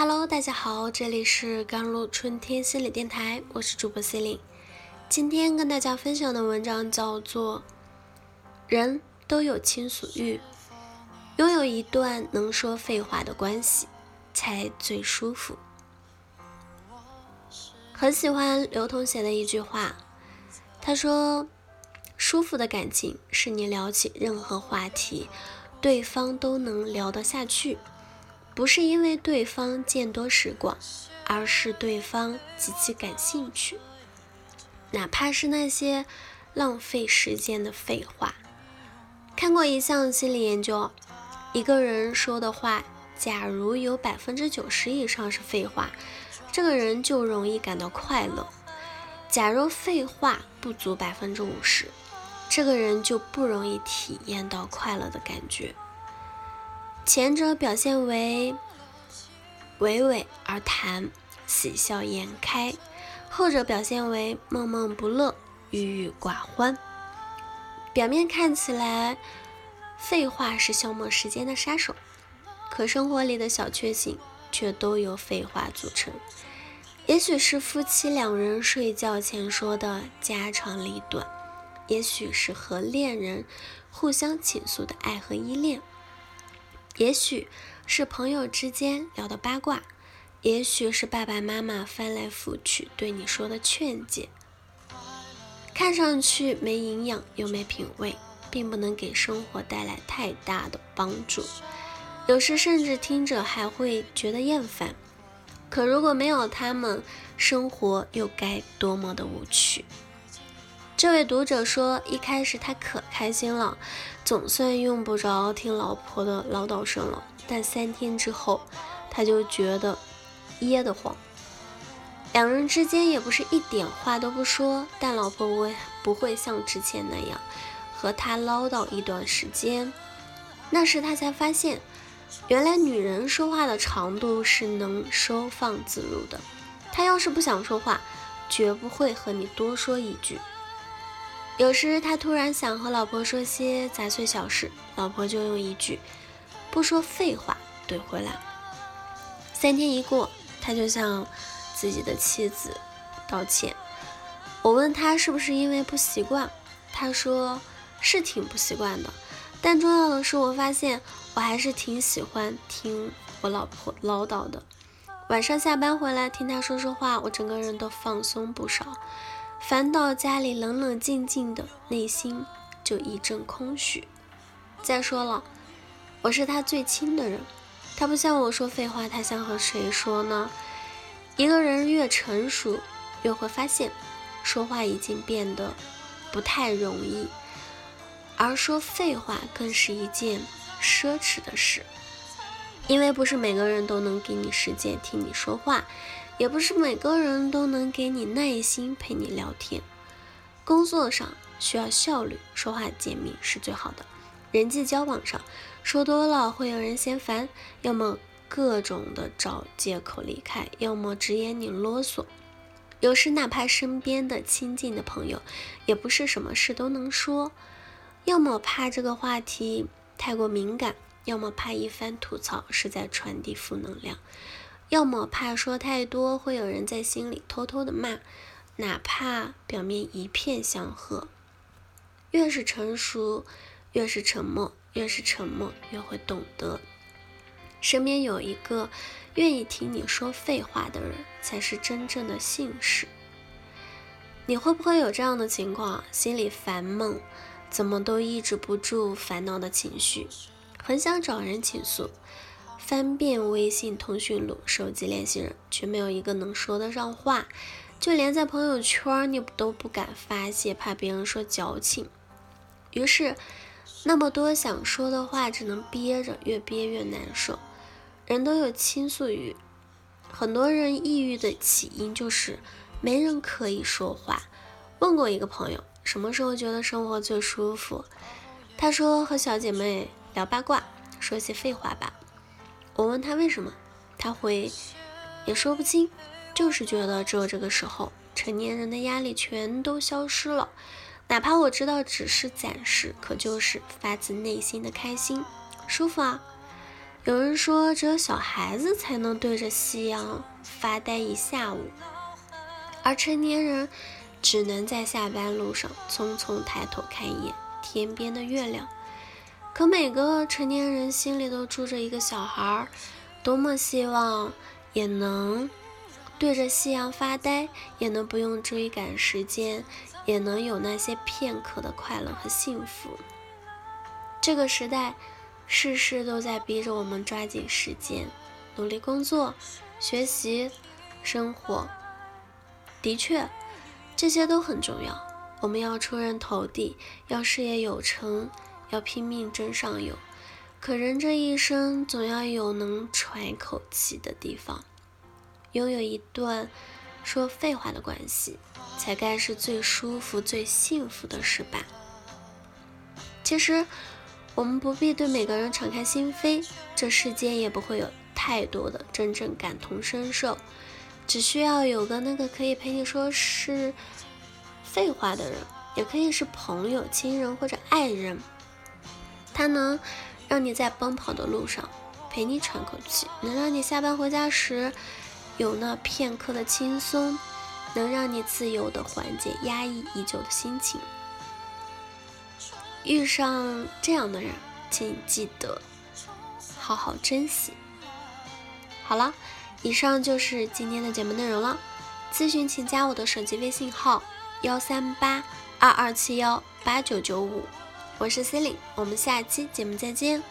Hello，大家好，这里是甘露春天心理电台，我是主播 C 琳。今天跟大家分享的文章叫做《人都有倾诉欲，拥有一段能说废话的关系才最舒服》。很喜欢刘同写的一句话，他说：“舒服的感情是你聊起任何话题，对方都能聊得下去。”不是因为对方见多识广，而是对方极其感兴趣，哪怕是那些浪费时间的废话。看过一项心理研究，一个人说的话，假如有百分之九十以上是废话，这个人就容易感到快乐；假如废话不足百分之五十，这个人就不容易体验到快乐的感觉。前者表现为娓娓而谈，喜笑颜开；后者表现为闷闷不乐，郁郁寡欢。表面看起来，废话是消磨时间的杀手，可生活里的小确幸却都由废话组成。也许是夫妻两人睡觉前说的家长里短，也许是和恋人互相倾诉的爱和依恋。也许是朋友之间聊的八卦，也许是爸爸妈妈翻来覆去对你说的劝解，看上去没营养又没品味，并不能给生活带来太大的帮助，有时甚至听着还会觉得厌烦。可如果没有他们，生活又该多么的无趣。这位读者说，一开始他可开心了，总算用不着听老婆的唠叨声了。但三天之后，他就觉得噎得慌。两人之间也不是一点话都不说，但老婆不会不会像之前那样和他唠叨一段时间。那时他才发现，原来女人说话的长度是能收放自如的。她要是不想说话，绝不会和你多说一句。有时他突然想和老婆说些杂碎小事，老婆就用一句“不说废话”怼回来。三天一过，他就向自己的妻子道歉。我问他是不是因为不习惯，他说是挺不习惯的，但重要的是我发现我还是挺喜欢听我老婆唠叨的。晚上下班回来听他说说话，我整个人都放松不少。烦到家里冷冷静静的，内心就一阵空虚。再说了，我是他最亲的人，他不向我说废话，他想和谁说呢？一个人越成熟，越会发现，说话已经变得不太容易，而说废话更是一件奢侈的事，因为不是每个人都能给你时间听你说话。也不是每个人都能给你耐心陪你聊天。工作上需要效率，说话简明是最好的。人际交往上说多了会有人嫌烦，要么各种的找借口离开，要么直言你啰嗦。有时哪怕身边的亲近的朋友，也不是什么事都能说，要么怕这个话题太过敏感，要么怕一番吐槽是在传递负能量。要么怕说太多会有人在心里偷偷的骂，哪怕表面一片祥和。越是成熟，越是沉默；越是沉默，越会懂得。身边有一个愿意听你说废话的人，才是真正的幸事。你会不会有这样的情况？心里烦闷，怎么都抑制不住烦恼的情绪，很想找人倾诉。翻遍微信通讯录、手机联系人，却没有一个能说得上话，就连在朋友圈你都不敢发泄，怕别人说矫情。于是，那么多想说的话只能憋着，越憋越难受。人都有倾诉欲，很多人抑郁的起因就是没人可以说话。问过一个朋友，什么时候觉得生活最舒服？他说和小姐妹聊八卦，说些废话吧。我问他为什么，他回也说不清，就是觉得只有这个时候，成年人的压力全都消失了。哪怕我知道只是暂时，可就是发自内心的开心、舒服啊。有人说，只有小孩子才能对着夕阳发呆一下午，而成年人只能在下班路上匆匆抬头看一眼天边的月亮。可每个成年人心里都住着一个小孩儿，多么希望也能对着夕阳发呆，也能不用追赶时间，也能有那些片刻的快乐和幸福。这个时代，事事都在逼着我们抓紧时间，努力工作、学习、生活。的确，这些都很重要。我们要出人头地，要事业有成。要拼命争上游，可人这一生总要有能喘口气的地方，拥有一段说废话的关系，才该是最舒服、最幸福的事吧。其实，我们不必对每个人敞开心扉，这世间也不会有太多的真正感同身受，只需要有个那个可以陪你说是废话的人，也可以是朋友、亲人或者爱人。它能让你在奔跑的路上陪你喘口气，能让你下班回家时有那片刻的轻松，能让你自由的缓解压抑已久的心情。遇上这样的人，请记得好好珍惜。好了，以上就是今天的节目内容了。咨询请加我的手机微信号：幺三八二二七幺八九九五。我是 c e l i n e 我们下期节目再见。